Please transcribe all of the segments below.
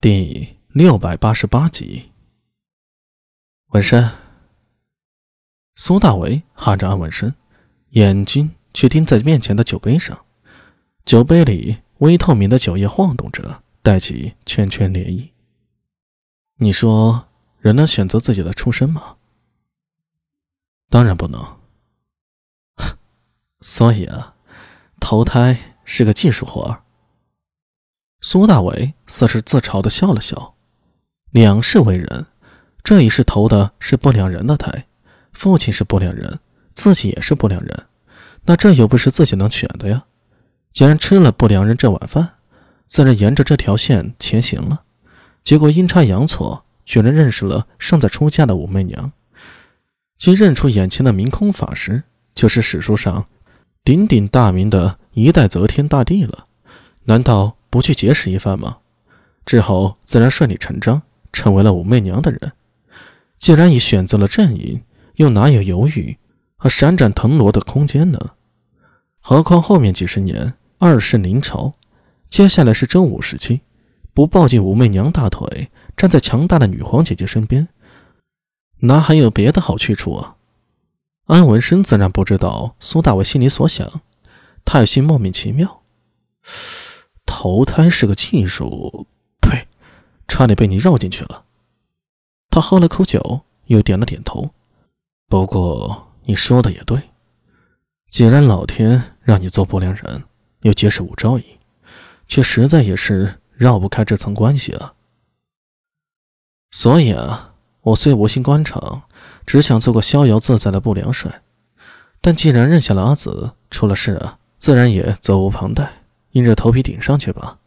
第六百八十八集，纹身。苏大为喊着安文生，眼睛却盯在面前的酒杯上。酒杯里微透明的酒液晃动着，带起圈圈涟漪。你说，人能选择自己的出身吗？当然不能。所以啊，投胎是个技术活儿。苏大伟似是自嘲的笑了笑，两世为人，这一世投的是不良人的胎，父亲是不良人，自己也是不良人，那这又不是自己能选的呀。既然吃了不良人这碗饭，自然沿着这条线前行了。结果阴差阳错，居然认识了尚在出嫁的武媚娘，既认出眼前的明空法师就是史书上鼎鼎大名的一代则天大帝了，难道？不去结识一番吗？之后自然顺理成章成为了武媚娘的人。既然已选择了阵营，又哪有犹豫和闪展腾挪的空间呢？何况后面几十年二世临朝，接下来是真武时期，不抱紧武媚娘大腿，站在强大的女皇姐姐身边，哪还有别的好去处啊？安文生自然不知道苏大伟心里所想，他有些莫名其妙。投胎是个技术，呸！差点被你绕进去了。他喝了口酒，又点了点头。不过你说的也对，既然老天让你做不良人，又结识武昭仪，却实在也是绕不开这层关系啊。所以啊，我虽无心官场，只想做个逍遥自在的不良帅。但既然认下了阿紫，出了事啊，自然也责无旁贷。硬着头皮顶上去吧。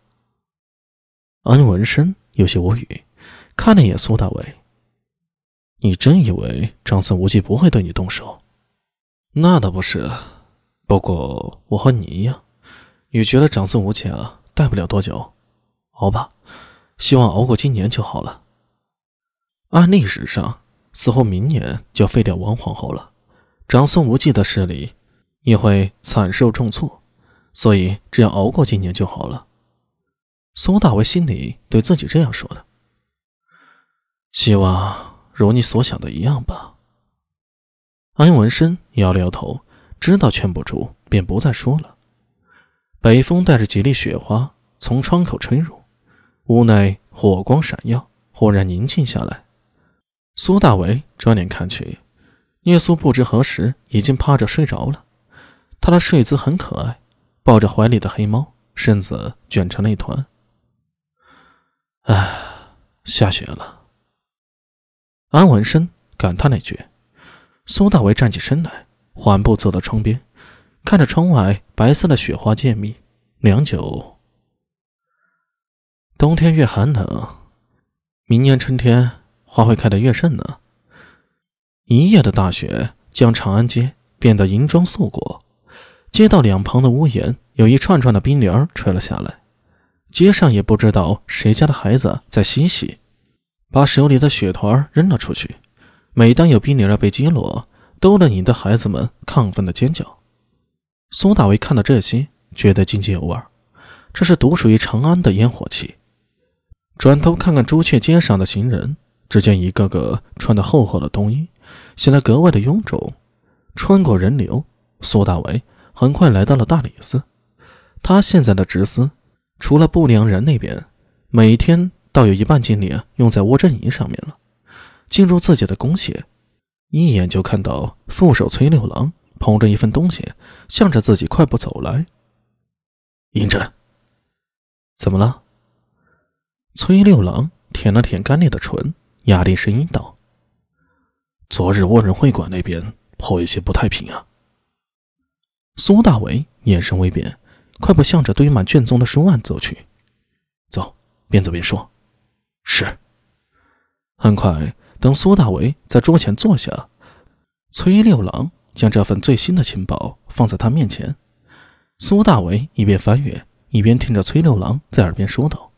安文生有些无语，看了一眼苏大伟：“你真以为长孙无忌不会对你动手？那倒不是。不过我和你一样，也觉得长孙无忌啊，待不了多久。熬吧，希望熬过今年就好了。按历史上，似乎明年就要废掉王皇后了，长孙无忌的势力也会惨受重挫。”所以，只要熬过今年就好了。苏大为心里对自己这样说的。希望如你所想的一样吧。安文生摇了摇头，知道劝不住，便不再说了。北风带着几粒雪花从窗口吹入，屋内火光闪耀，忽然宁静下来。苏大为转脸看去，聂苏不知何时已经趴着睡着了，他的睡姿很可爱。抱着怀里的黑猫，身子卷成了一团。唉，下雪了。安文生感叹了一句。苏大为站起身来，缓步走到窗边，看着窗外白色的雪花渐密，良久。冬天越寒冷，明年春天花会开得越盛呢。一夜的大雪将长安街变得银装素裹。街道两旁的屋檐有一串串的冰帘垂了下来，街上也不知道谁家的孩子在嬉戏，把手里的雪团扔了出去。每当有冰帘被击落，都能引得孩子们亢奋的尖叫。苏大为看到这些，觉得津津有味，这是独属于长安的烟火气。转头看看朱雀街上的行人，只见一个个穿的厚厚的冬衣，显得格外的臃肿。穿过人流，苏大为。很快来到了大理寺，他现在的职司，除了不良人那边，每天倒有一半精力用在窝镇营上面了。进入自己的宫廨，一眼就看到副手崔六郎捧着一份东西，向着自己快步走来。嬴政，怎么了？崔六郎舔了舔干裂的唇，压低声音道：“昨日倭人会馆那边颇有些不太平啊。”苏大伟眼神微变，快步向着堆满卷宗的书案走去。走，边走边说。是。很快，等苏大伟在桌前坐下，崔六郎将这份最新的情报放在他面前。苏大伟一边翻阅，一边听着崔六郎在耳边说道：“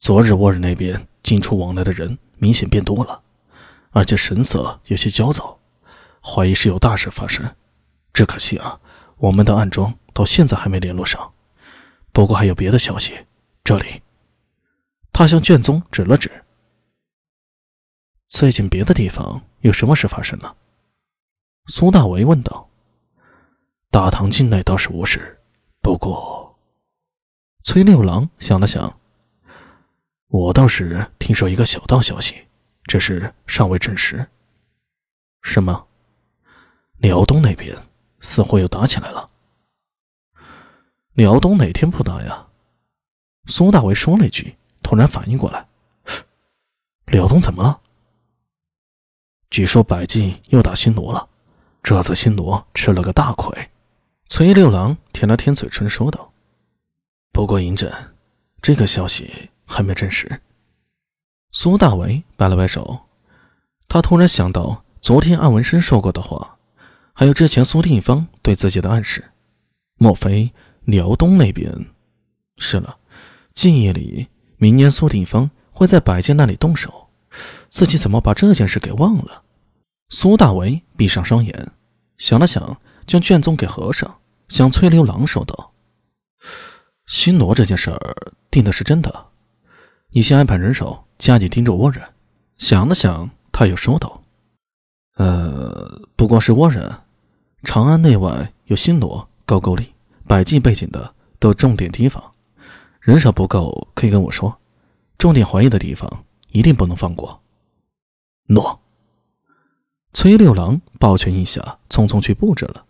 昨日沃尔那边进出往来的人明显变多了，而且神色有些焦躁，怀疑是有大事发生。”只可惜啊，我们的暗中到现在还没联络上。不过还有别的消息，这里。他向卷宗指了指。最近别的地方有什么事发生了？苏大为问道。大唐境内倒是无事，不过，崔六郎想了想，我倒是听说一个小道消息，只是尚未证实。什么？辽东那边似乎又打起来了。辽东哪天不打呀？苏大为说了一句，突然反应过来，辽东怎么了？据说百济又打新罗了，这次新罗吃了个大亏。崔六郎舔了舔嘴唇，说道：“不过嬴政，这个消息还没证实。”苏大为摆了摆手，他突然想到昨天安文生说过的话，还有之前苏定方对自己的暗示，莫非辽东那边？是了，记忆里明年苏定方会在百济那里动手，自己怎么把这件事给忘了？苏大为闭上双眼，想了想，将卷宗给合上。向崔六郎说道：“新罗这件事儿定的是真的，你先安排人手加紧盯着倭人。”想了想，他又说道：“呃，不光是倭人，长安内外有新罗、高句丽、百济背景的，都重点提防。人手不够可以跟我说，重点怀疑的地方一定不能放过。”诺。崔六郎抱拳一下，匆匆去布置了。